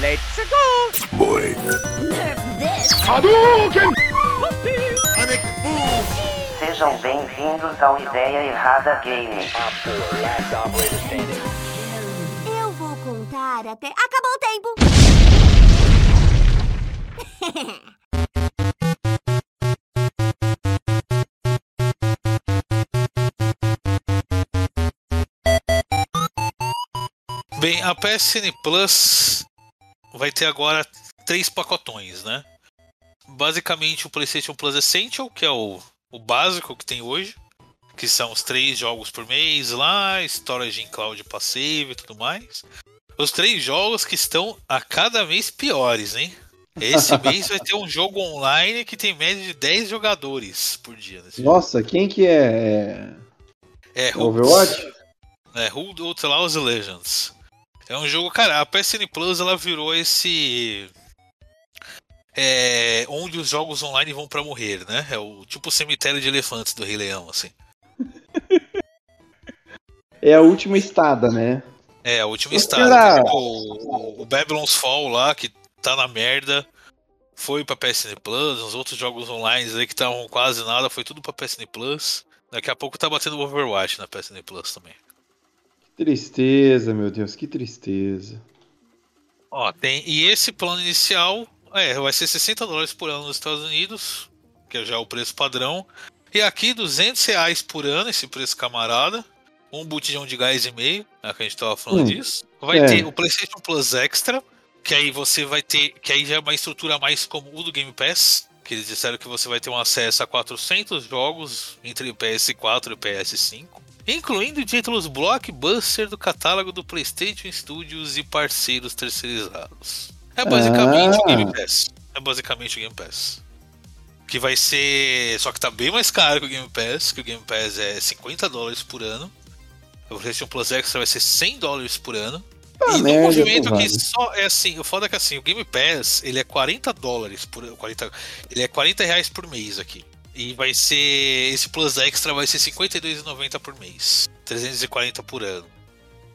Let's go! Boy. Nerf this! Hadouken! Sejam bem-vindos ao Ideia Errada Game. Eu vou contar até. Acabou o tempo! Bem, a PSN Plus vai ter agora três pacotões, né? Basicamente o PlayStation Plus Essential, que é o, o básico que tem hoje, que são os três jogos por mês lá, storage em cloud passive e tudo mais. Os três jogos que estão a cada mês piores, hein? Esse mês vai ter um jogo online que tem média de 10 jogadores por dia. nesse jogo. Nossa, quem que é? É, É Overwatch? É, Who Outlaws Legends. É um jogo, cara, a PSN Plus ela virou esse. É, onde os jogos online vão pra morrer, né? É o tipo o cemitério de elefantes do Rei Leão, assim. É a última estada, né? É, a última estada. Tipo, o, o Babylon's Fall lá, que tá na merda, foi pra PSN Plus. Os outros jogos online aí que estavam quase nada, foi tudo pra PSN Plus. Daqui a pouco tá batendo o Overwatch na PSN Plus também. Tristeza, meu Deus, que tristeza. Ó, tem. E esse plano inicial é, vai ser 60 dólares por ano nos Estados Unidos, que já é o preço padrão. E aqui 200 reais por ano, esse preço camarada. Um botijão de gás e meio, é que a gente tava falando Hum, disso. Vai é. ter o PlayStation Plus Extra, que aí você vai ter, que aí já é uma estrutura mais como o do Game Pass, que eles disseram que você vai ter um acesso a 400 jogos entre PS4 e PS5, incluindo títulos blockbuster do catálogo do PlayStation Studios e parceiros terceirizados. É basicamente o Ah. Game Pass. É basicamente o Game Pass. Que vai ser. Só que tá bem mais caro que o Game Pass, que o Game Pass é 50 dólares por ano. O PlayStation Plus Extra vai ser 100 dólares por ano. Ah, e merda, movimento pô, que só é assim, o foda é que assim, o Game Pass, ele é 40 dólares por 40, ele é 40 reais por mês aqui. E vai ser esse Plus Extra vai ser 52,90 por mês, 340 por ano.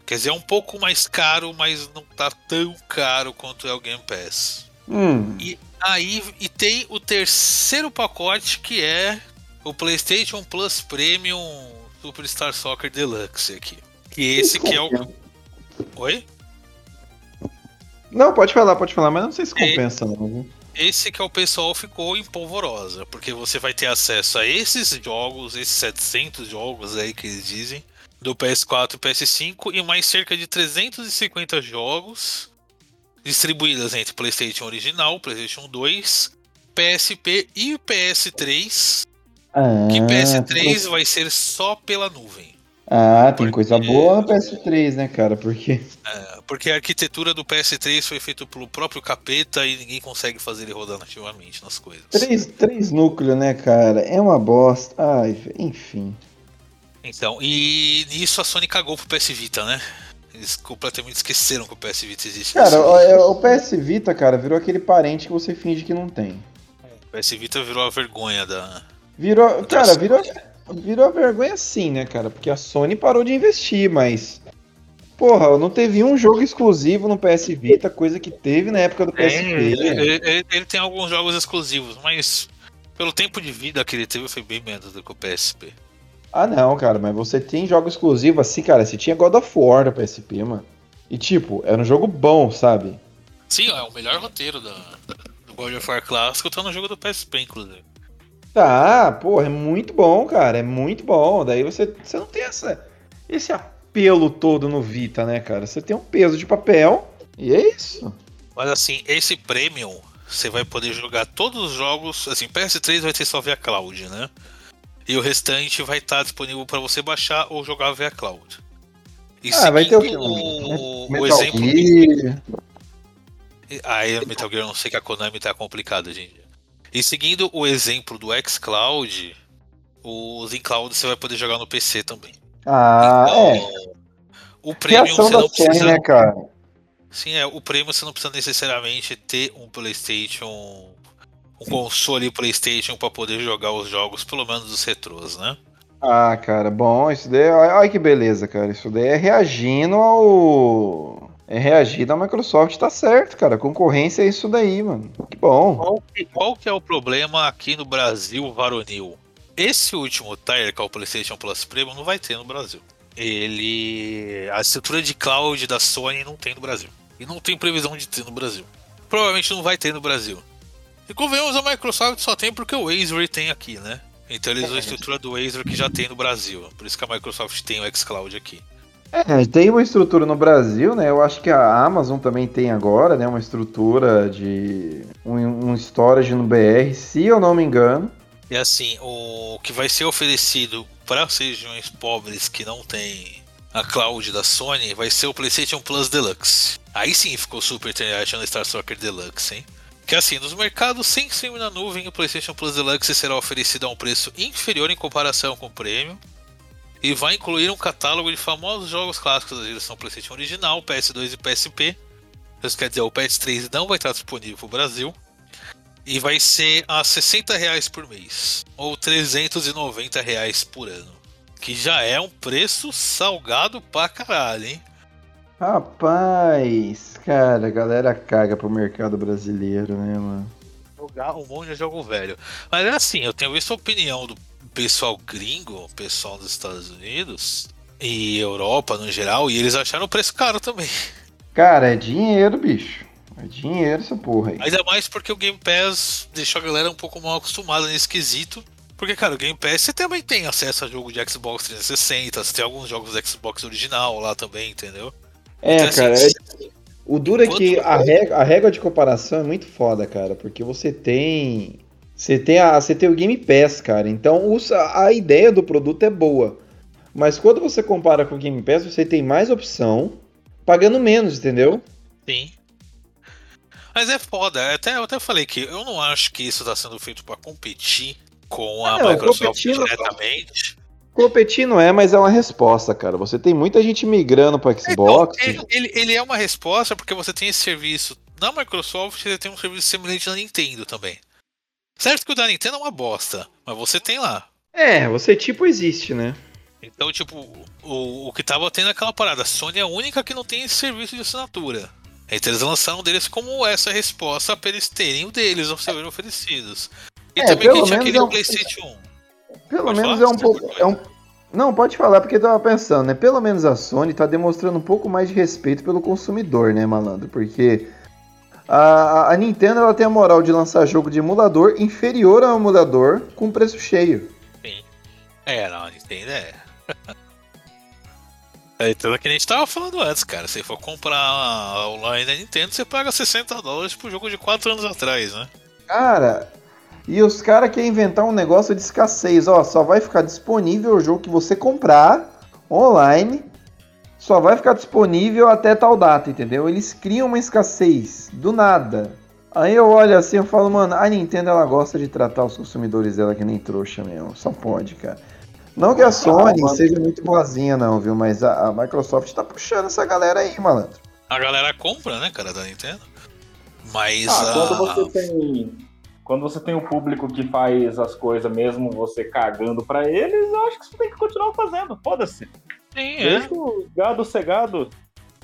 Quer dizer, é um pouco mais caro, mas não tá tão caro quanto é o Game Pass. Hum, E aí e tem o terceiro pacote que é o PlayStation Plus Premium Superstar Soccer Deluxe aqui. Que esse que é o Oi? Não, pode falar, pode falar, mas não sei se compensa, não. Esse que é o pessoal ficou em polvorosa, porque você vai ter acesso a esses jogos, esses 700 jogos aí que eles dizem, do PS4 e PS5 e mais cerca de 350 jogos distribuídas entre PlayStation original, PlayStation 2, PSP e PS3, Ah, que PS3 tem- vai ser só pela nuvem. Ah, tem porque- coisa boa no PS3, né, cara? Porque. É, porque a arquitetura do PS3 foi feita pelo próprio capeta e ninguém consegue fazer ele rodar nativamente nas coisas. Três, três núcleos, né, cara? É uma bosta. Ai, enfim. Então, e nisso a Sony cagou pro PS Vita, né? Eles completamente esqueceram que o PS Vita existe. Cara, o, é- o PS Vita, cara, virou aquele parente que você finge que não tem. o PS Vita virou a vergonha da. Virou. Cara, virou. Virou vergonha sim, né, cara? Porque a Sony parou de investir, mas. Porra, não teve um jogo exclusivo no PS Vita, coisa que teve na época do É, PSP. ele, ele- ele tem alguns jogos exclusivos, mas pelo tempo de vida que ele teve foi bem menos do que o PSP. Ah, não, cara, mas você tem jogo exclusivo assim, cara. Você tinha God of War da PSP, mano. E tipo, era um jogo bom, sabe? Sim, é o melhor roteiro da, do God of War clássico, tá no jogo do PSP, inclusive. Tá, porra, é muito bom, cara. É muito bom. Daí você, você não tem essa, esse apelo todo no Vita, né, cara? Você tem um peso de papel e é isso. Mas assim, esse Premium, você vai poder jogar todos os jogos. Assim, PS3 vai ter só via cloud, né? E o restante vai estar disponível para você baixar ou jogar via cloud. E Ah, vai ter o o, o Metal exemplo. Gear. Aí, Metal Gear, eu não sei que a Konami tá complicada, gente. E seguindo o exemplo do xCloud, o Cloud você vai poder jogar no PC também. Ah, é. Então, O Premium você não precisa. né, cara? Sim, é. O Premium você não precisa necessariamente ter um PlayStation. Um console PlayStation para poder jogar os jogos, pelo menos os retrôs, né? Ah, cara, bom, isso daí. Olha que beleza, cara. Isso daí é reagindo ao. É reagir da Microsoft, tá certo, cara. Concorrência é isso daí, mano. Que bom. Qual que, qual que é o problema aqui no Brasil varonil? Esse último tier, que é o PlayStation Plus Premium, não vai ter no Brasil. Ele. A estrutura de cloud da Sony não tem no Brasil. E não tem previsão de ter no Brasil. Provavelmente não vai ter no Brasil. E convenhamos, a Microsoft só tem porque o Azure tem aqui, né? Então eles usam a estrutura do Azure que já tem no Brasil. Por isso que a Microsoft tem o xCloud aqui. É, tem uma estrutura no Brasil, né? Eu acho que a Amazon também tem agora, né? Uma estrutura de um, um storage no BR, se eu não me engano. E assim, o que vai ser oferecido para as regiões pobres que não tem a cloud da Sony vai ser o PlayStation Plus Deluxe. Aí sim ficou Super International Star Soccer Deluxe, hein? Que assim, nos mercados sem streaming na nuvem, o PlayStation Plus Deluxe será oferecido a um preço inferior em comparação com o Premium e vai incluir um catálogo de famosos jogos clássicos da geração PlayStation original, PS2 e PSP. Isso quer dizer, o PS3 não vai estar disponível para o Brasil. E vai ser a 60 reais por mês, ou 390 reais por ano. Que já é um preço salgado pra caralho, hein? Rapaz, cara, a galera caga pro mercado brasileiro, né, mano? Jogar um monte de jogo velho. Mas é assim, eu tenho visto a opinião do pessoal gringo, pessoal dos Estados Unidos e Europa no geral, e eles acharam o preço caro também. Cara, é dinheiro, bicho. É dinheiro essa porra aí. Ainda mais porque o Game Pass deixou a galera um pouco mal acostumada nesse quesito. Porque, cara, o Game Pass você também tem acesso a jogo de Xbox 360, você tem alguns jogos do Xbox original lá também, entendeu? É, Então, assim, cara, se- é- o duro é que a régua, a régua de comparação é muito foda, cara, porque você tem. Você tem, a, você tem o Game Pass, cara. Então os- a ideia do produto é boa. Mas quando você compara com o Game Pass, você tem mais opção, pagando menos, entendeu? Sim. Mas é foda, até, eu até falei que eu não acho que isso está sendo feito para competir com a não, Microsoft competir não- diretamente. Competir não é, mas é uma resposta, cara. Você tem muita gente migrando para Xbox. Então, ele, ele é uma resposta porque você tem esse serviço na Microsoft e você tem um serviço semelhante na Nintendo também. Certo que o da Nintendo é uma bosta, mas você tem lá. É, você tipo existe, né? Então, tipo, o, o que tava tendo é aquela parada. A Sony é a única que não tem esse serviço de assinatura. Então eles lançaram deles como essa resposta para eles terem o deles a serem oferecidos. E É, também que pelo tinha aquele é um- PlayStation 1. Pelo Pode menos falar? é um pouco. É um... Não, pode falar, porque eu tava pensando, né? Pelo menos a Sony tá demonstrando um pouco mais de respeito pelo consumidor, né, malandro? Porque a, a Nintendo ela tem a moral de lançar jogo de emulador inferior ao emulador com preço cheio. É, não, a Nintendo é. É tudo que a gente tava falando antes, cara. Se for comprar online da Nintendo, você paga 60 dólares pro jogo de 4 anos atrás, né? Cara, e os caras querem inventar um negócio de escassez. Ó, só vai ficar disponível o jogo que você comprar online. Só vai ficar disponível até tal data, entendeu? Eles criam uma escassez do nada. Aí eu olho assim e falo, mano, a Nintendo ela gosta de tratar os consumidores dela que nem trouxa mesmo. Só pode, cara. Não que a Sony seja muito boazinha, não, viu? Mas a, a Microsoft tá puxando essa galera aí, malandro. A galera compra, né, cara, da Nintendo. Mas Ah, a... quando você tem. Quando você tem um público que faz as coisas mesmo você cagando pra eles, eu acho que você tem que continuar fazendo. Foda-se. Sim, é. O gado cegado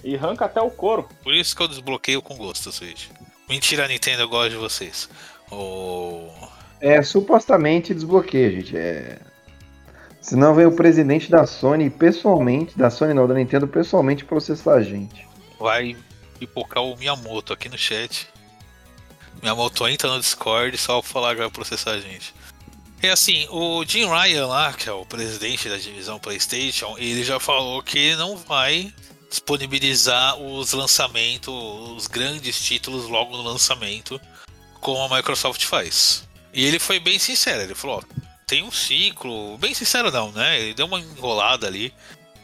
e arranca até o couro. Por isso que eu desbloqueio com gosto, Switch. Mentira, Nintendo, eu gosto de vocês. O... É, supostamente desbloqueia, gente. É. Senão vem o presidente da Sony pessoalmente, da Sony não, da Nintendo pessoalmente processar a gente. Vai pipocar o Miyamoto aqui no chat. Miyamoto entra no Discord só pra falar que vai processar a gente. E assim, o Jim Ryan lá, que é o presidente da divisão PlayStation, ele já falou que não vai disponibilizar os lançamentos, os grandes títulos logo no lançamento, como a Microsoft faz. E ele foi bem sincero, ele falou, ó, tem um ciclo, bem sincero não, né? Ele deu uma enrolada ali.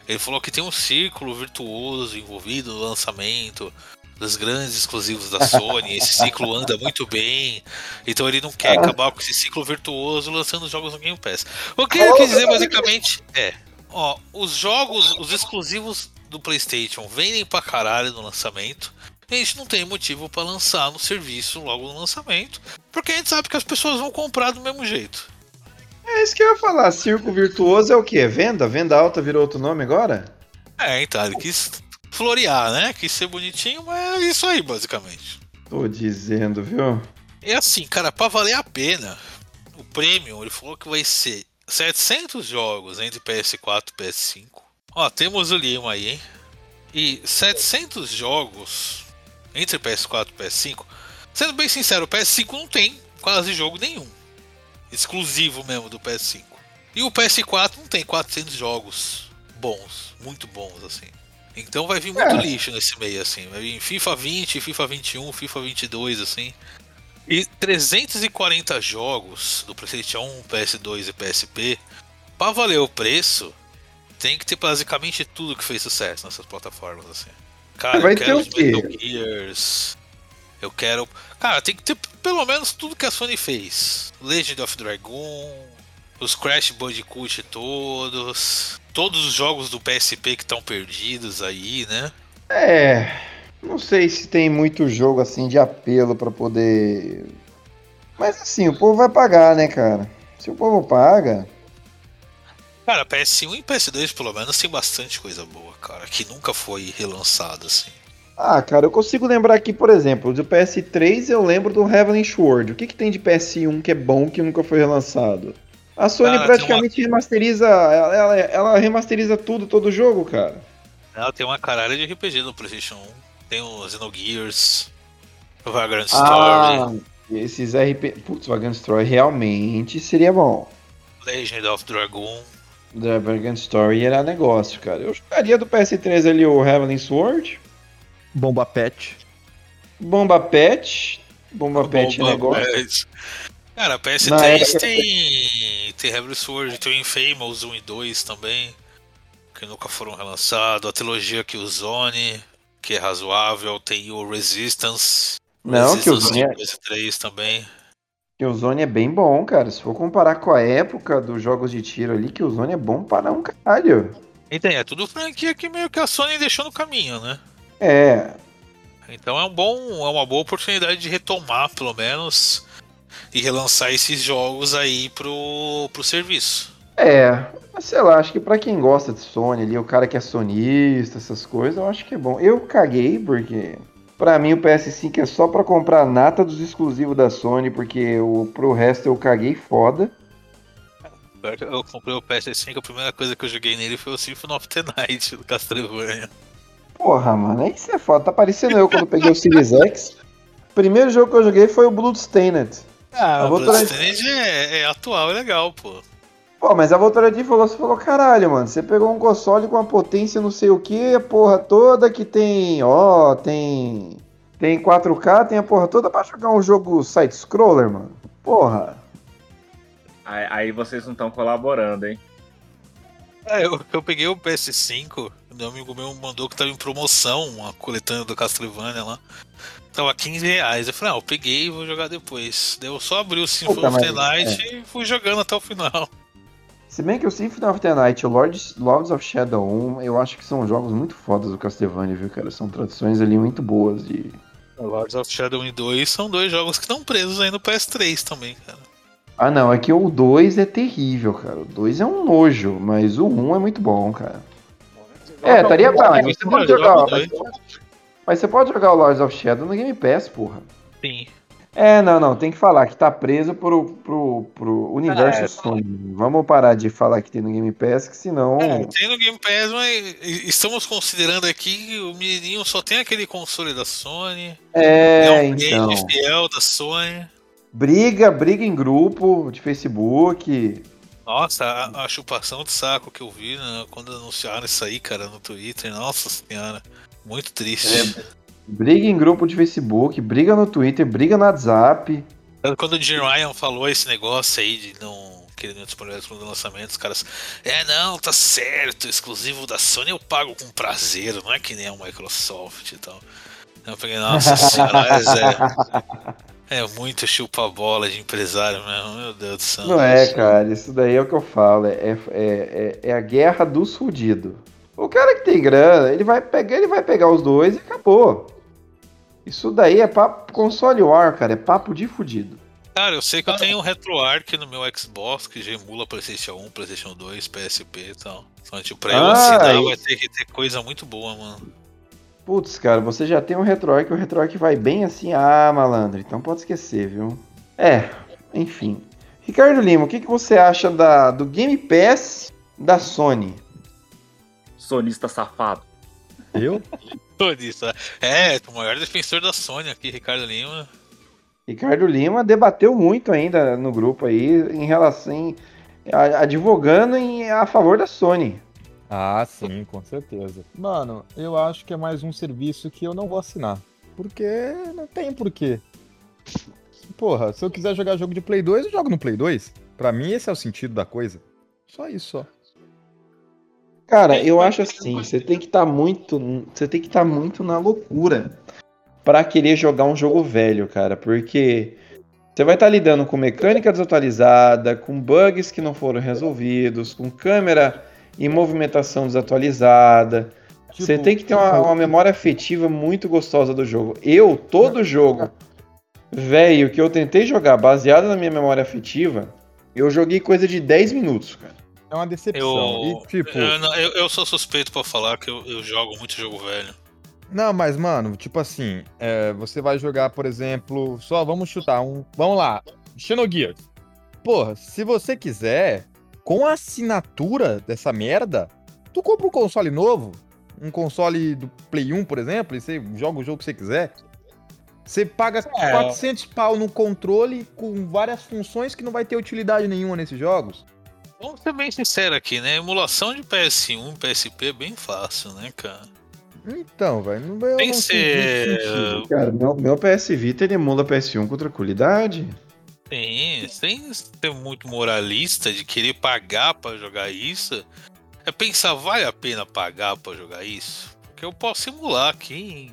Ele falou que tem um círculo virtuoso envolvido no lançamento dos grandes exclusivos da Sony. Esse ciclo anda muito bem. Então ele não quer acabar com esse ciclo virtuoso lançando jogos no Game Pass. O que ele quis dizer basicamente é: ó, os jogos, os exclusivos do PlayStation vendem pra caralho no lançamento. A gente não tem motivo pra lançar no serviço logo no lançamento, porque a gente sabe que as pessoas vão comprar do mesmo jeito. É isso que eu ia falar. Circo virtuoso é o quê? Venda? Venda alta virou outro nome agora? É, então, ele quis florear, né? Quis ser bonitinho, mas é isso aí, basicamente. Tô dizendo, viu? É assim, cara, pra valer a pena, o Premium, ele falou que vai ser 700 jogos entre PS4 e PS5. Ó, temos o Lima aí, hein? E 700 jogos entre PS4 e PS5. Sendo bem sincero, o PS5 não tem quase jogo nenhum. Exclusivo mesmo do PS5. E o PS4 não tem 400 jogos bons, muito bons assim. Então vai vir muito É. lixo nesse meio assim. Vai vir FIFA 20, FIFA 21, FIFA 22 assim. E 340 jogos do PlayStation 1, PS2 e PSP. Pra valer o preço, tem que ter basicamente tudo que fez sucesso nessas plataformas assim. Cara, Vai eu ter quero quê? Metal Gears. Eu quero. Cara, tem que ter pelo menos tudo que a Sony fez. Legend of Dragon, os Crash Bandicoot todos, todos os jogos do PSP que estão perdidos aí, né? É. Não sei se tem muito jogo assim de apelo pra poder. Mas assim, o povo vai pagar, né, cara? Se o povo paga. Cara, PS1 e PS2 pelo menos tem bastante coisa boa, cara, que nunca foi relançado assim. Ah, cara, eu consigo lembrar aqui, por exemplo, do PS3 eu lembro do Heavenly Sword. O que, que tem de PS1 que é bom que nunca foi relançado? A Sony Cara, praticamente remasteriza. Ela, ela- ela remasteriza tudo, todo jogo, cara. Ela tem uma caralho de RPG no PlayStation 1. Tem o Xenogears, o Vagrant Ah, Story, esses RP. Putz, Vagrant Story realmente seria bom. Legend of Dragon. The Vagrant Story era negócio, cara. Eu jogaria do PS3 ali o Heavenly Sword, Bomba Pet. Bomba Pet. Bomba Pet é Bomba negócio. Pet. Cara, Na PS3 época- tem. Tem Heavenly Sword, tem o Infamous 1 e 2 também. Que nunca foram relançados. A trilogia Killzone, que é razoável. Tem o Resistance. Não, que o Resistance Zone é, 2 e 3 também. que o Zone é bem bom, cara. Se for comparar com a época dos jogos de tiro ali, que o Zone é bom para um caralho. E tem, é tudo franquia que meio que a Sony deixou no caminho, né? É, Então é um bom, é uma boa oportunidade de retomar, pelo menos, e relançar esses jogos aí pro, pro serviço. é. Sei lá, acho que pra quem gosta de Sony ali, o cara que é sonista, essas coisas, eu acho que é bom. Eu caguei, porque pra mim o PS5 é só pra comprar nata dos exclusivos da Sony, porque o, pro resto eu caguei foda. Que Eu comprei o PS5, a primeira coisa que eu joguei nele foi o Symphony of the Night do Castlevania. Porra, mano, aí você é foda. Tá parecendo eu quando peguei o Series X. Primeiro jogo que eu joguei foi o Bloodstained. Ah, O tra- Bloodstained é, é atual, é legal, pô. Pô, mas a Votorantim falou, você falou, caralho, mano, você pegou um console com uma potência não sei o que, a porra toda que tem, ó, tem tem 4K, tem a porra toda pra jogar um jogo side-scroller, mano. Porra. Aí, aí vocês não estão colaborando, hein? É, eu, eu peguei o PS5, meu amigo meu mandou que tava em promoção, uma coletânea do Castlevania lá. Tava 15 reais. Eu falei, ah, eu peguei e vou jogar depois. Daí eu só abri o Symphony Puta, of the Night e fui jogando até o final. Se bem que o Symphony of the Night e o Lords, Lords of Shadow 1, eu acho que são jogos muito fodas do Castlevania, viu, cara? São traduções ali muito boas de... Lords of Shadow 1 e 2 são dois jogos que estão presos aí no PS3 também, cara. Ah, não, é que o 2 é terrível, cara. O 2 é um nojo, mas o 1 é muito bom, cara. É, estaria bom, mas você pode jogar, mas, você pode jogar o Lords of Shadow no Game Pass, porra. Sim. É, não, não, tem que falar que tá preso pro, pro, pro universo É. Sony. Vamos parar de falar que tem no Game Pass, que senão. É, tem no Game Pass, mas estamos considerando aqui que o menininho só tem aquele console da Sony. É, um então. game fiel da Sony. Briga, briga em grupo de Facebook. Nossa, a, a chupação de saco que eu vi né, quando anunciaram isso aí, cara, no Twitter. Nossa senhora. Muito triste. Briga em grupo de Facebook, briga no Twitter, briga no WhatsApp. Quando o Jim Ryan falou esse negócio aí de não querer disponibilizar no lançamento, os caras. É, não, tá certo, exclusivo da Sony eu pago com prazer, não é que nem a Microsoft e tal. Eu peguei, nossa senhora, é. É muito chupa-bola de empresário mesmo, meu Deus do céu. Não é, cara, isso daí é o que eu falo. É, é, é, é a guerra dos fudidos. O cara que tem grana, ele vai pegar, ele vai pegar os dois e acabou. Isso daí é papo console war, cara, é papo de fudido. Cara, eu sei que eu tenho um RetroArch no meu Xbox que já emula PlayStation 1, PlayStation 2, PSP e tal. Então, tipo, pra eu Ah, assinar isso. vai ter que ter coisa muito boa, mano. Putz, cara, você já tem um RetroArch, o RetroArch vai bem assim. Ah, malandro, então pode esquecer, viu? É, enfim. Ricardo Lima, o que, que você acha da, do Game Pass da Sony? Sonista safado. Eu? Tô disso, É, o maior defensor da Sony aqui, Ricardo Lima. Ricardo Lima debateu muito ainda no grupo aí em relação a- advogando em, a favor da Sony. Ah, sim, com certeza. Mano, eu acho que é mais um serviço que eu não vou assinar. Porque não tem porquê. Porra, se eu quiser jogar jogo de Play 2, eu jogo no Play 2. Pra mim, esse é o sentido da coisa. Só isso, só. Cara, eu acho assim, você tem que estar muito, você tem que estar muito na loucura pra querer jogar um jogo velho, cara, porque você vai estar lidando com mecânica desatualizada, com bugs que não foram resolvidos, com câmera e movimentação desatualizada. Você Tipo, tem que ter uma, uma memória afetiva muito gostosa do jogo. Eu, todo jogo velho que eu tentei jogar baseado na minha memória afetiva, eu joguei coisa de 10 minutos, cara. É uma decepção. Eu, E, tipo, eu, eu- eu sou suspeito pra falar que eu, eu jogo muito jogo velho. Não, mas, mano, tipo assim, é, você vai jogar, por exemplo, só vamos chutar um. Vamos lá, Xenogears. Porra, se você quiser, com a assinatura dessa merda, tu compra um console novo, um console do Play 1, por exemplo, e você joga o jogo que você quiser. Você paga É. 400 pau no controle com várias funções que não vai ter utilidade nenhuma nesses jogos. Vamos ser bem sinceros aqui, né? Emulação de PS1 PSP é bem fácil, né, cara? Então, velho, não vai Tem não ser- sentido. Cara, meu, meu PS Vita ele emula PS1 com tranquilidade. Tem, sem ser muito moralista de querer pagar pra jogar isso. É pensar, vale a pena pagar pra jogar isso? Porque eu posso emular aqui.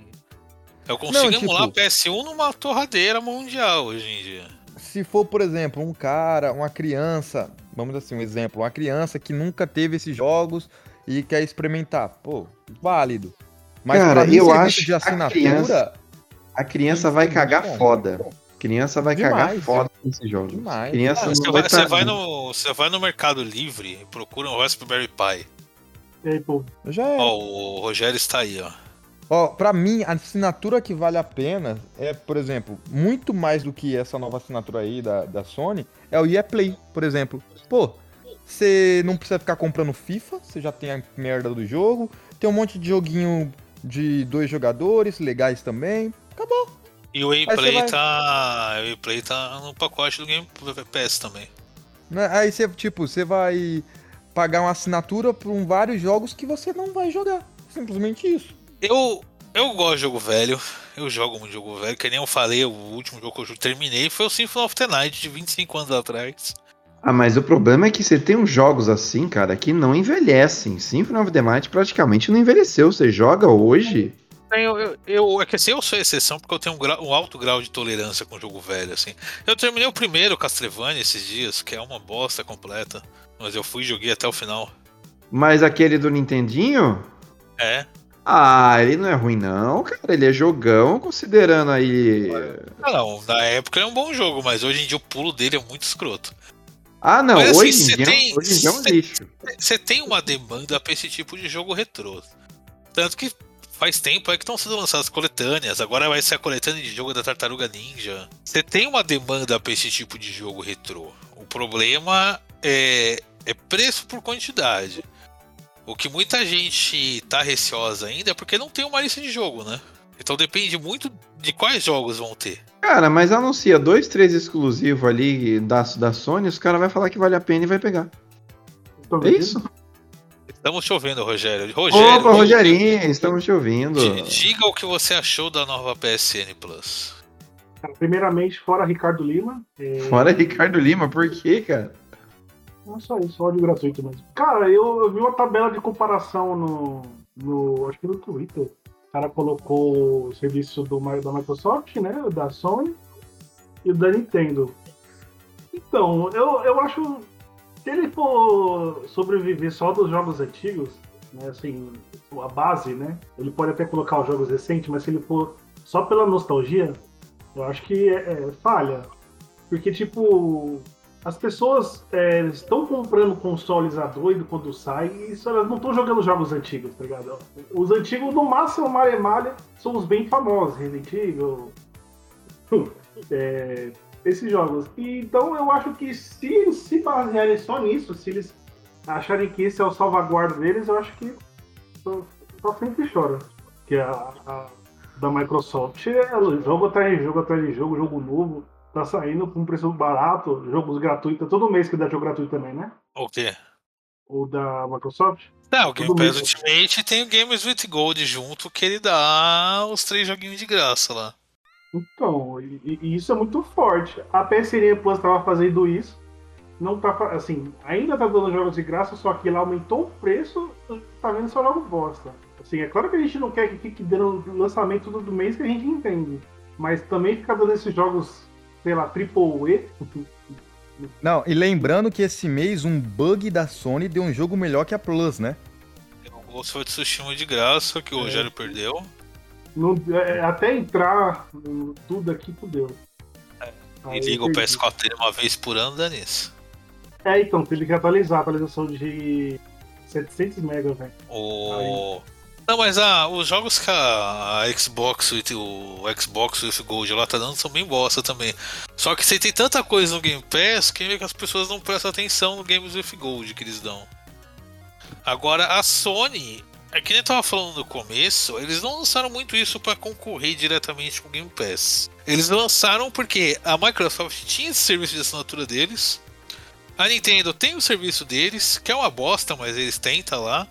Eu consigo Não, tipo- emular PS1 numa torradeira mundial hoje em dia. se for, por exemplo, um cara, uma criança, vamos assim, um exemplo, uma criança que nunca teve esses jogos e quer experimentar, pô, válido. Mas Cara, mim, eu acho de a assinatura, criança- A criança vai cagar Bom. foda. Criança vai cagar Demais. foda nesse jogo. Demais. Criança Ah, não você, vai vai, você vai no, você vai no Mercado Livre e procura um Raspberry Pi. E aí, pô, já é. Ó, o Rogério está aí, ó. Ó, pra mim, a assinatura que vale a pena é, por exemplo, muito mais do que essa nova assinatura aí da, da Sony, é o EA Play, por exemplo. Pô, você não precisa ficar comprando FIFA, você já tem a merda do jogo, tem um monte de joguinho de dois jogadores, legais também. Acabou. E o você Play vai- tá. O Play tá no pacote do Game Pass também. Né? Aí você, tipo, você vai pagar uma assinatura por um vários jogos que você não vai jogar. Simplesmente isso. Eu, eu gosto de jogo velho. Eu jogo muito jogo velho. Que nem eu falei, o último jogo que eu terminei foi o Symphony of the Night de 25 anos atrás. Ah, mas o problema é que você tem uns jogos assim, cara, que não envelhecem. Symphony of the Night praticamente não envelheceu. Você joga hoje. Eu, eu, eu, é que assim, eu sou exceção porque eu tenho um, grau- um alto grau de tolerância com jogo velho, assim. Eu terminei o primeiro Castlevania esses dias, que é uma bosta completa. Mas eu fui e joguei até o final. Mas aquele do Nintendinho? É. Ah, ele não é ruim, não, cara. Ele é jogão, considerando aí. Ah, não, na época é um bom jogo, mas hoje em dia o pulo dele é muito escroto. Ah, não, Mas, assim, hoje, você em dia, tem- hoje em dia é um você- lixo. Você tem uma demanda pra esse tipo de jogo retrô. Tanto que faz tempo é que estão sendo lançadas coletâneas. Agora vai ser a coletânea de jogo da Tartaruga Ninja. Você tem uma demanda pra esse tipo de jogo retrô. O problema é, é preço por quantidade. O que muita gente tá receosa ainda é porque não tem uma lista de jogo, né? Então depende muito de quais jogos vão ter. Cara, mas anuncia dois, três exclusivos ali da, da Sony, os caras vão falar que vale a pena e vai pegar. É isso? Estamos te ouvindo, Rogério. Rogério, Opa, Rogerinho, estamos te ouvindo. di- diga o que você achou da nova PSN Plus. Primeiramente, fora Ricardo Lima. é, Fora Ricardo Lima, por quê, cara? Não só isso, áudio gratuito mesmo. Cara, eu, eu vi uma tabela de comparação no, no. Acho que no Twitter. O cara colocou o serviço do, da Microsoft, né? Da Sony e da Nintendo. Então, eu, eu acho. Se ele for sobreviver só dos jogos antigos, né? Assim, a base, né? Ele pode até colocar os jogos recentes, mas se ele for só pela nostalgia, eu acho que é, é falha. Porque, tipo, as pessoas é, estão comprando consoles a doido quando sai e isso, elas não estão jogando jogos antigos, tá ligado? Os antigos, no máximo, Mario Malha, são os bem famosos, Resident Evil, é, esses jogos. E, então eu acho que se eles se basearem só nisso, se eles acharem que esse é o salvaguarda deles, eu acho que só, só sempre chora. Que a, a da Microsoft é jogo atrás de jogo atrás de jogo, jogo novo tá saindo com um preço barato, jogos gratuitos, todo mês que dá jogo gratuito também, né? O quê? O da Microsoft? Não, o Game Pass. Ultimate tem o Games with Gold junto, que ele dá os três joguinhos de graça lá. Então, e, e isso é muito forte. A PSN Plus tava fazendo isso, não tá, assim, ainda tá dando jogos de graça, só que ela aumentou o preço, tá vendo só jogo bosta. Assim, é claro que a gente não quer que fique dando lançamento todo mês que a gente entende, mas também ficar dando esses jogos, sei lá, triple E, Não, e lembrando que esse mês um bug da Sony deu um jogo melhor que a Plus, né? O Ghost of Tsushima de graça, que o Rogério perdeu. não, é, até entrar no- tudo aqui, fudeu. E Aí liga o perdi. PS4 dele uma vez por ano, dá nisso. É, então, teve que atualizar a atualização de 700 MB, velho. O... Não, mas ah, os jogos que a Xbox, o Xbox with Gold lá tá dando são bem bosta também. Só que você tem tanta coisa no Game Pass que as pessoas não prestam atenção no Games with Gold que eles dão. Agora, a Sony, é que nem eu tava falando no começo, eles não lançaram muito isso pra concorrer diretamente com o Game Pass. Eles lançaram porque a Microsoft tinha esse serviço de assinatura deles, a Nintendo tem o serviço deles, que é uma bosta, mas eles tá lá.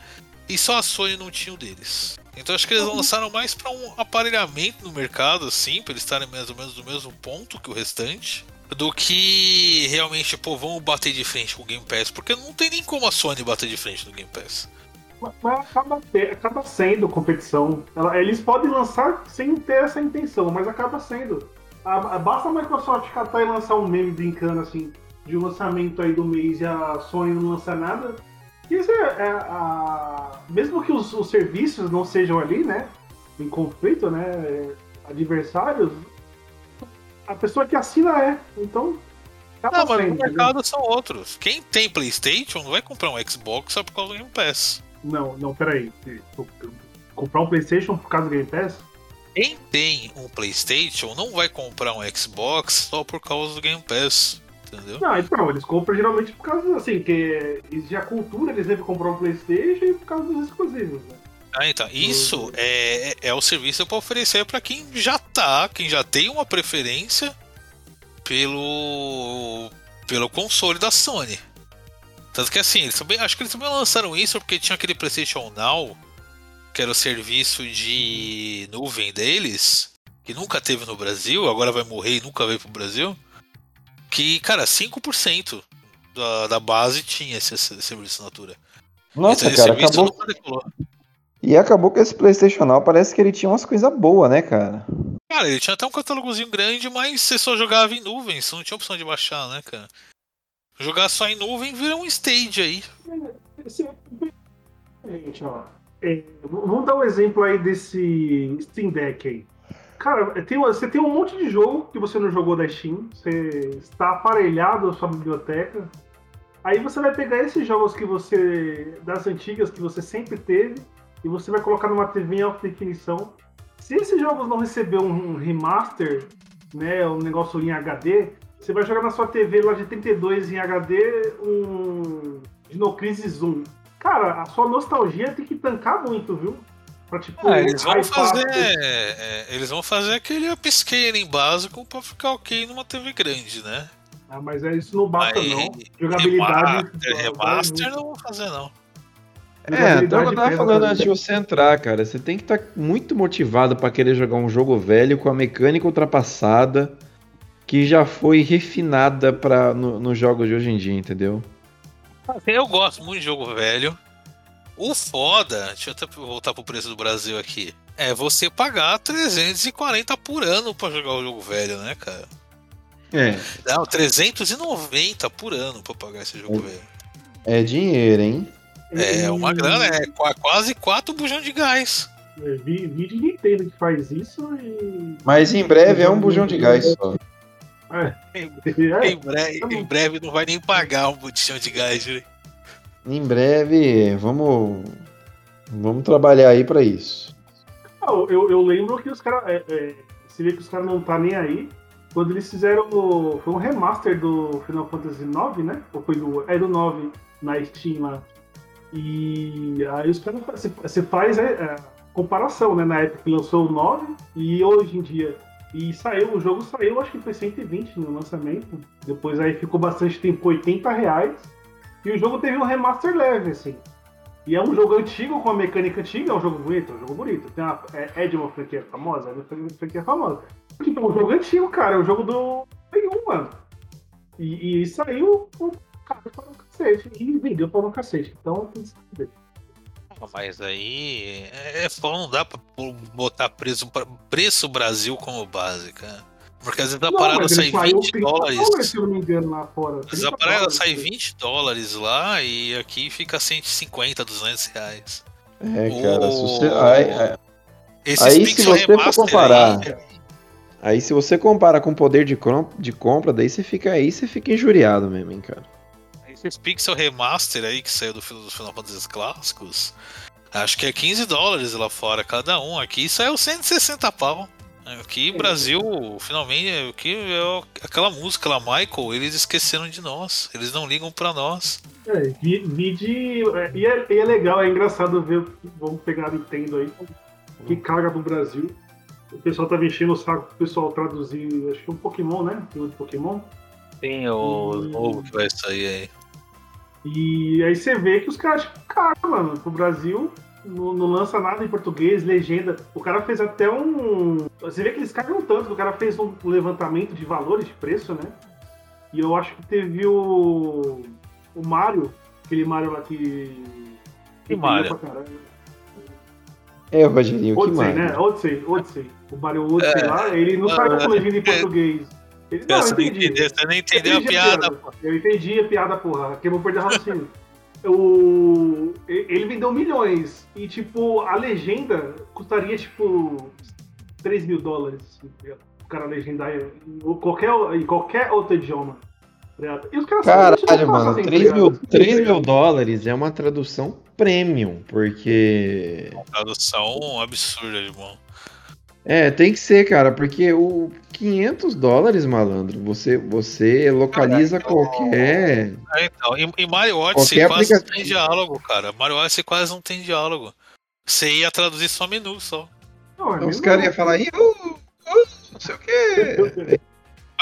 E só a Sony não tinha o deles. Então acho que eles lançaram mais pra um aparelhamento no mercado, assim, pra eles estarem mais ou menos do mesmo ponto que o restante. Do que realmente, pô, vamos bater de frente com o Game Pass. Porque não tem nem como a Sony bater de frente no Game Pass. Mas acaba, te- acaba sendo competição. Eles podem lançar sem ter essa intenção, mas acaba sendo. Basta a Microsoft catar e lançar um meme brincando assim, de um lançamento aí do mês e a Sony não lança nada. Isso é, é a- mesmo que os, os serviços não sejam ali, né? Em conflito, né? Adversários, a pessoa que assina é. Então. acaba Não, mas no entendeu? mercado são outros. Quem tem PlayStation não vai comprar um Xbox só por causa do Game Pass. Não, não, peraí. Comprar um PlayStation por causa do Game Pass? Quem tem um PlayStation não vai comprar um Xbox só por causa do Game Pass. Entendeu? Não, então, eles compram geralmente por causa, assim, que existe a cultura, eles devem comprar um Playstation e por causa dos exclusivos, né? Ah, então, isso é, é- é o serviço para oferecer para quem já tá, quem já tem uma preferência pelo pelo console da Sony. Tanto que assim, eles também, acho que eles também lançaram isso porque tinha aquele PlayStation Now, que era o serviço de nuvem deles, que nunca teve no Brasil, agora vai morrer e nunca veio pro Brasil. Que, cara, 5% da, da base tinha esse, esse serviço de assinatura. Nossa, esse cara, serviço acabou. E acabou que esse PlayStation Now parece que ele tinha umas coisas boas, né, cara? Cara, ele tinha até um catálogozinho grande, mas você só jogava em nuvem, você não tinha opção de baixar, né, cara? Jogar só em nuvem vira um stage aí. Esse- Gente, ó. é, vamos dar um exemplo aí desse Steam Deck aí. Cara, tem, você tem um monte de jogo que você não jogou da Steam, você está aparelhado a sua biblioteca. Aí você vai pegar esses jogos que você. das antigas que você sempre teve, e você vai colocar numa TV em alta definição. Se esses jogos não receber um remaster, né, um negócio em HD, você vai jogar na sua TV lá de 32 em HD um Dino Crisis Zoom. Cara, a sua nostalgia tem que tancar muito, viu? Pra, tipo, Ah, eles vão fazer. é, eles vão fazer aquele upscaling básico pra ficar ok numa TV grande, né? Ah, mas é, isso não basta, Aí, não. Jogabilidade. Remaster, não vão fazer, não. É, então eu tava falando antes de você entrar, cara. Você tem que estar muito motivado pra querer jogar um jogo velho com a mecânica ultrapassada que já foi refinada para no, nos jogos de hoje em dia, entendeu? Eu gosto muito de jogo velho. O foda, deixa eu até voltar pro preço do Brasil aqui. É você pagar 340 por ano pra jogar o jogo velho, né, cara? É. Não, 390 por ano pra pagar esse jogo velho. É dinheiro, hein? É uma grana, é qua- quase 4 bujão de gás. É, vi- vídeo Nintendo que faz isso e. Mas em breve é um bujão de gás só. Em, É, em breve, em breve não vai nem pagar um botijão de gás, né? Em breve, vamos. Vamos trabalhar aí pra isso. Ah, eu, eu lembro que os caras. É, é, você vê que os caras não tá nem aí. Quando eles fizeram. o- foi um remaster do Final Fantasy IX, né? Ou foi do. É do 9 na Steam lá. E aí os caras. Você, faz é, é, comparação, né? Na época que lançou o 9 e hoje em dia. E saiu, o jogo saiu, acho que foi 120 no lançamento. Depois aí ficou bastante tempo, 80 reais. E o jogo teve um remaster leve, assim. E é um jogo antigo, com a mecânica antiga, é um jogo bonito, é um jogo bonito. Tem uma, é, é de uma franquia famosa? É de uma franquia famosa. Tipo, é um jogo antigo, cara, é um jogo do Play 1, mano. E, e saiu com cara para um cacete. E vendeu para um cacete. Então tem que saber. Mas aí é, é foda, não dá pra botar preço, preço Brasil como base, cara. Porque às vezes a Não, parada sai saiu 20 30 dólares. se eu não me engano, lá fora. Às vezes 30 a parada dólares. sai 20 dólares lá e aqui fica 150, 200 reais. É, cara, se você. O- Aí, aí- Esses Aí, se Pixel você for comparar- aí, aí se você compara com o poder de, de compra, daí você fica aí, você fica injuriado mesmo, hein, cara. esses Pixel Remaster aí que saiu do Final- dos Final Fantasy clássicos, acho que é 15 dólares lá fora cada um. Aqui saiu 160 pau. Aqui Brasil, finalmente, aqui é aquela música lá, Michael, eles esqueceram de nós. Eles não ligam pra nós. É, vi, vi de. é, e, é, e é legal, é engraçado ver. Vamos pegar a Nintendo aí, que caga do Brasil. O pessoal tava enchendo o saco pro pessoal traduzir, acho que um Pokémon, né? Jogo de Pokémon. Tem o novo que vai sair aí. E aí você vê que os caras, tipo, cara, mano, pro Brasil não, não lança nada em português, legenda. O cara fez até um. Você vê que eles cagam tanto, que o cara fez um levantamento de valores de preço, né? E eu acho que teve o. O Mario, aquele Mario lá que. Que Mario? É, Rogerinho, que Odyssey, mais? né? Odyssey, Odyssey. O Mario Odyssey É, lá, ele não saiu com legenda em português. Ele, não, eu não entendi. você não entendeu Eu a piada, pô. Eu entendi a piada, porra. Que eu vou perder o raciocínio. O... Ele vendeu milhões. E, tipo, a legenda custaria, tipo, 3 mil dólares. assim, tá o cara legendar em qualquer, em qualquer outro idioma. tá? E os caras Caralho, mano, fazem, 3 tá mil, ligado? 3 mil dólares é uma tradução premium, porque. Tradução absurda, irmão. É, tem que ser, cara, porque o 500 dólares, malandro, você, você localiza qualquer. É, então, e, e Mario Odyssey quase não aplicativo. tem diálogo, cara. Mario Odyssey quase não tem diálogo. Você ia traduzir só menu só. Não, é Então os caras iam falar, "Ih, uh, uh, não sei o quê.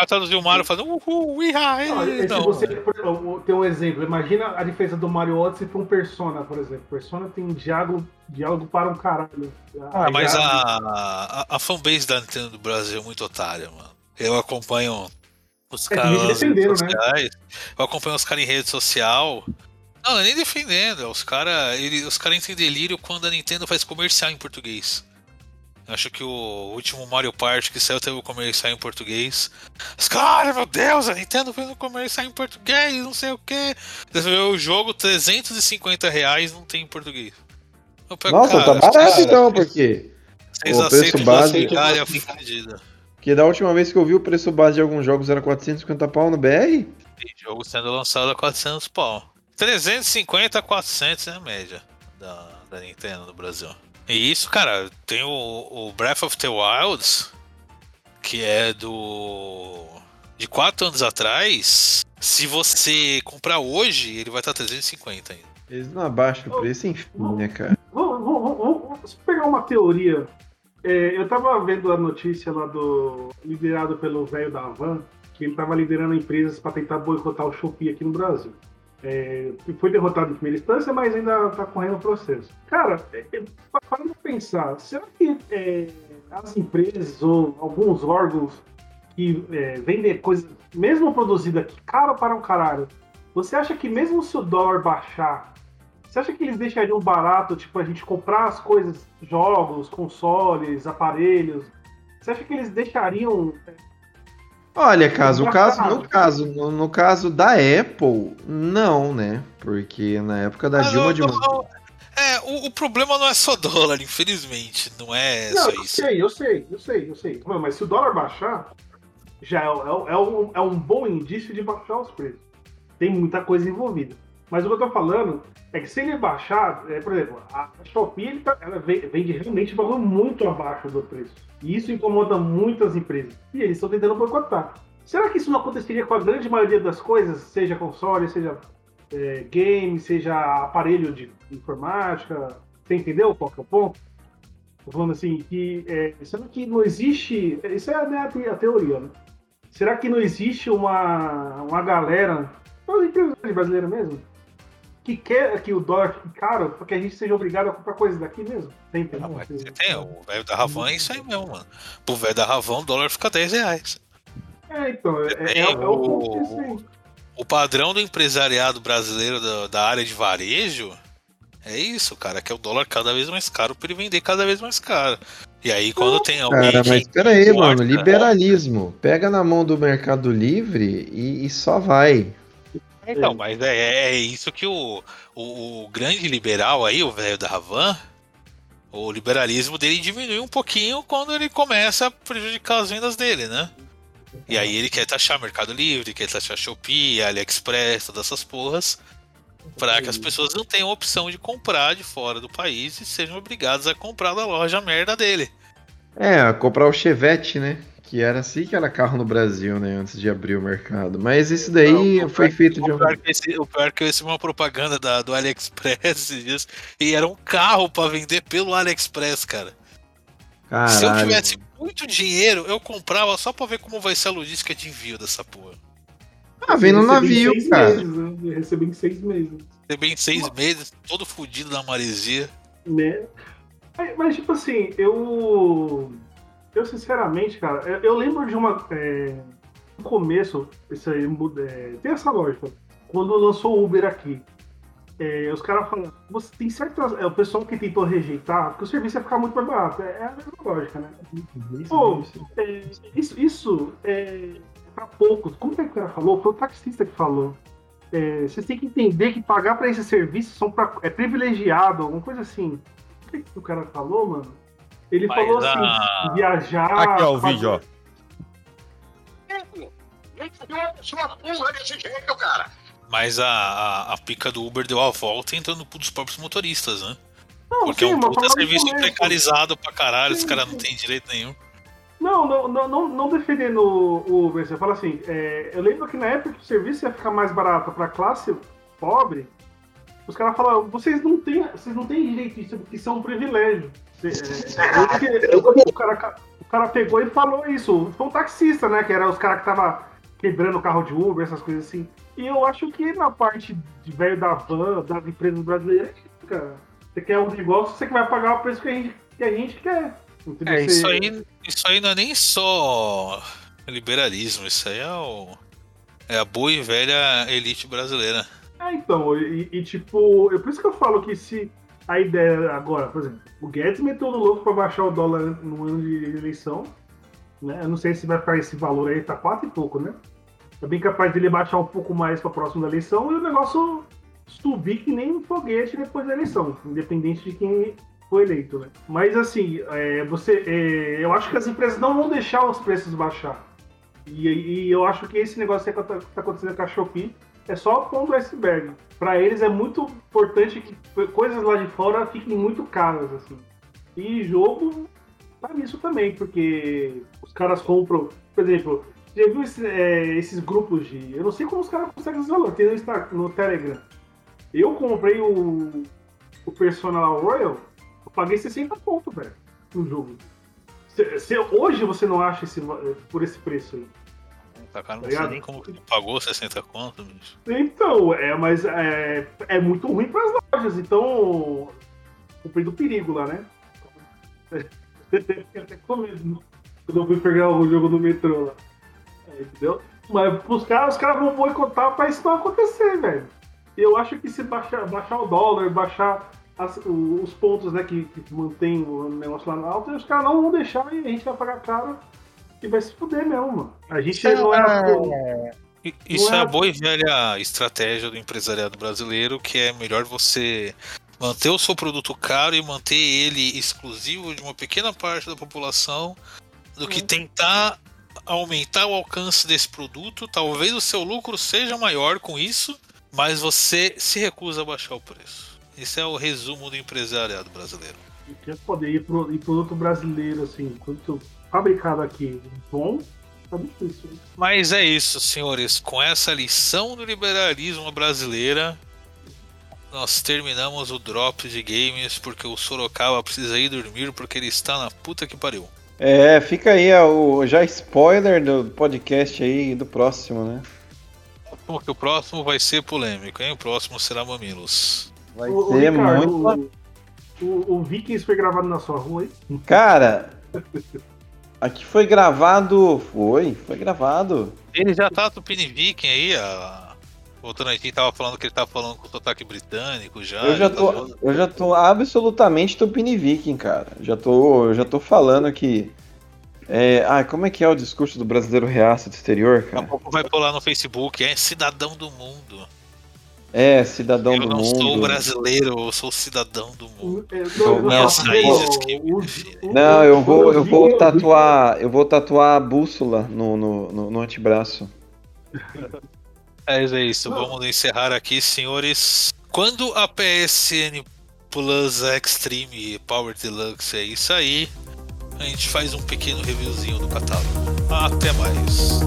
Vai traduzir o Mario fazendo uhul, iha, Não, e se não. você exemplo, tem um exemplo, imagina a diferença do Mario Odyssey para um Persona, por exemplo. Persona tem diálogo, diálogo para um caralho. Ah, mas a, a, a fanbase da Nintendo do Brasil é muito otária, mano. Eu acompanho os É, caras redes defenderam, né? Eu acompanho os caras em rede social. Não, não é nem defendendo. Os caras os cara entram em delírio quando a Nintendo faz comercial em português. Acho que o último Mario Party que saiu teve o comercial em português. Os caras, meu Deus, a Nintendo fez um comercial em português, não sei o que. O jogo, 350 reais, não tem em português. Pego, Nossa, cara, tá barato cara, então, porque. Vocês o preço base-. Que da última vez que eu vi o preço base de alguns jogos era 450 pau no BR? Tem jogo sendo lançado a 400 pau. 350 a 400 é a média da, da Nintendo no Brasil. E isso, cara, tem o, o Breath of the Wilds, que é do. de 4 anos atrás. Se você comprar hoje, ele vai estar 350 ainda. Eles não abaixam o preço, enfim, né, cara? Vamos, vamos, vamos, vamos pegar uma teoria. É, eu tava vendo a notícia lá do. liderado pelo velho da Havan, que ele tava liderando empresas para tentar boicotar o Shopee aqui no Brasil. É, foi derrotado em primeira instância, mas ainda tá correndo o processo. Cara, é, é, pensar, será que é, as empresas ou alguns órgãos que é, vendem coisas, mesmo produzida aqui, caro para um caralho, você acha que mesmo se o dólar baixar, você acha que eles deixariam barato, tipo, a gente comprar as coisas, jogos, consoles, aparelhos? Você acha que eles deixariam. Olha, caso, o caso, no caso, no, no caso da Apple, não, né? Porque na época da Ah, Dilma não, de não, É, o, o problema não é só dólar, infelizmente. Não é não, só eu isso. sei, eu sei, eu sei, eu sei. Mano, mas se o dólar baixar, já é, é, é um, é um bom indício de baixar os preços. Tem muita coisa envolvida. Mas o que eu tô falando é que se ele baixar, é, por exemplo, a Shopee ele tá, ela vende realmente valor muito abaixo do preço. E isso incomoda muitas empresas. E eles estão tentando boicotar. Será que isso não aconteceria com a grande maioria das coisas, seja console, seja é, game, seja aparelho de informática? Você entendeu qual que é o ponto? Tô falando assim, que é, será que não existe. Isso é né, a teoria, né? Será que não existe uma, uma galera, as empresas brasileiras mesmo, que quer que o dólar fique caro porque a gente seja obrigado a comprar coisas daqui mesmo? Tem, tem, Ah, você tem, o velho da Ravan é isso aí mesmo, mano. Pro velho da Ravan o dólar fica 10 reais. É, então, é, é, Tem é o ponto o-. O padrão do empresariado brasileiro da, da área de varejo é isso, cara, que é o dólar cada vez mais caro para ele vender cada vez mais caro. E aí quando tem alguém Cara, que mas peraí, mano, liberalismo. Pega na mão do Mercado Livre e, e só vai. Então, mas é, é isso que o, o, o grande liberal aí, o velho da Ravan, o liberalismo dele diminui um pouquinho quando ele começa a prejudicar as vendas dele, né? E aí ele quer taxar Mercado Livre, quer taxar Shopee, AliExpress, todas essas porras, para que as pessoas não tenham opção de comprar de fora do país e sejam obrigadas a comprar da loja merda dele. É, comprar o Chevette, né? Que era assim que era carro no Brasil, né? Antes de abrir o mercado. Mas isso daí Não, foi pior- feito de O um. pior, que esse, o pior que eu recebi uma propaganda da, do AliExpress e era um carro pra vender pelo AliExpress, cara. Se eu Caralho. tivesse muito dinheiro, eu comprava só pra ver como vai ser a logística de envio dessa porra. Ah, vem no recebi em navio, seis cara. Meses, né? Eu recebi em seis meses. Ter bem seis meses, todo fudido da maresia. Né? Mas, mas, tipo assim, eu. Eu, sinceramente, cara, eu, eu lembro de uma. é, no começo, isso aí é, tem essa lógica. Quando lançou o Uber aqui, é, os caras falam, você tem certas. É, o pessoal que tentou rejeitar, porque o serviço ia ficar muito mais barato. É, é a mesma lógica, né? Pô, é, isso, isso é pra poucos. Como é que o cara falou? Foi o taxista que falou. É, vocês têm que entender que pagar pra esse serviço são pra, é privilegiado, alguma coisa assim. O que, que o cara falou, mano? Ele Mas falou a- assim, viajar. Aqui, ó, o fazer- vídeo, ó. Mas a, a, a pica do Uber deu a volta entrando dos próprios motoristas, né? Não, Porque é sim, um mas puta serviço começo. precarizado pra caralho, os Sim, caras sim. não têm direito nenhum. Não, não, não, não, não defendendo o Uber, você fala assim, é, eu lembro que na época que o serviço ia ficar mais barato pra classe pobre, os caras falaram, vocês não têm, vocês não têm direito a isso, porque isso é um privilégio. É, é, é, o, cara, o cara pegou e falou isso. Foi um taxista, né? Que era os caras que tava quebrando o carro de Uber, essas coisas assim. E eu acho que na parte de velho da van, brasileiras, é isso, cara. Você quer um negócio, você que vai pagar o preço que a gente, que a gente quer. É, isso aí, isso aí não é nem só liberalismo, isso aí é, o, é a boa e velha elite brasileira. É, então, e, e, tipo, é por isso que eu falo que se a ideia agora, por exemplo, o Guedes meteu no louco pra baixar o dólar no ano de eleição, né? Eu não sei se vai ficar esse valor aí, tá quatro e pouco, né? É bem capaz dele baixar um pouco mais pra próxima da eleição e o negócio subir que nem um foguete depois da eleição, independente de quem foi eleito, né? Mas assim, é, você, é, eu acho que as empresas não vão deixar os preços baixar. E, e eu acho que esse negócio que tá, tá acontecendo com a Shopee é só a ponta do iceberg. Para eles é muito importante que coisas lá de fora fiquem muito caras, assim. E jogo tá nisso também, porque os caras compram, por exemplo, já viu esse- é, esses grupos de. Eu não sei como os caras conseguem valor, tem no, no Telegram. Eu comprei o, o Personal Royal, eu paguei 60 ponto, velho, no jogo. Se- se- hoje você não acha esse, por esse preço aí. Tá, cara, não Tá sei ligado? nem como que pagou 60 conto, bicho. Então, é, mas é, é muito ruim para as lojas, então. Comprei do perigo lá, né? Fiquei até com medo quando eu fui pegar o jogo no metrô lá. É, entendeu? Mas pros caras, os caras vão boicotar pra isso não acontecer, velho. Eu acho que se baixar, baixar o dólar, baixar as- os pontos né, que, que mantém o negócio lá no alto, os caras não vão deixar e a gente vai pagar caro e vai se fuder mesmo, mano. A gente não é. E- Isso Não é é- a boa e velha estratégia do empresariado brasileiro, que é melhor você manter o seu produto caro e manter ele exclusivo de uma pequena parte da população do que tentar aumentar o alcance desse produto, talvez o seu lucro seja maior com isso, mas você se recusa a baixar o preço. Esse é o resumo do empresariado brasileiro. Porque poder ir pro, ir produto brasileiro, assim, produto fabricado aqui, bom, tá difícil. Mas é isso, senhores. Com essa lição do liberalismo brasileira, nós terminamos o drop de games porque o Sorocaba precisa ir dormir porque ele está na puta que pariu. É, fica aí o já spoiler do podcast aí do próximo, né? Porque o próximo vai ser polêmico, hein? O próximo será Mamilos. Vai ô, ser Ricardo, muito. O, o, o Vikings foi gravado na sua rua, hein? Cara, aqui foi gravado. Foi, foi gravado. Ele já tá Tupini Viking aí, a... Voltando aqui, tava falando que ele tava falando com o sotaque britânico já. Eu já tá tô, falando- eu já tô absolutamente Tupini Viking, cara. Já tô, já tô falando que. É, ai, como é que é o discurso do brasileiro reaça do exterior, Daqui a cara? pouco vai pular no Facebook, é cidadão do mundo. É, cidadão eu do não sou mundo. brasileiro, eu sou cidadão do mundo. É, Não, minhas não, Não, eu vou, eu vou tatuar, eu vou tatuar a bússola no, no, no, no antebraço. É isso, vamos encerrar aqui, senhores. Quando a PSN Plus Extreme Power Deluxe é isso aí, a gente faz um pequeno reviewzinho do catálogo. Até mais.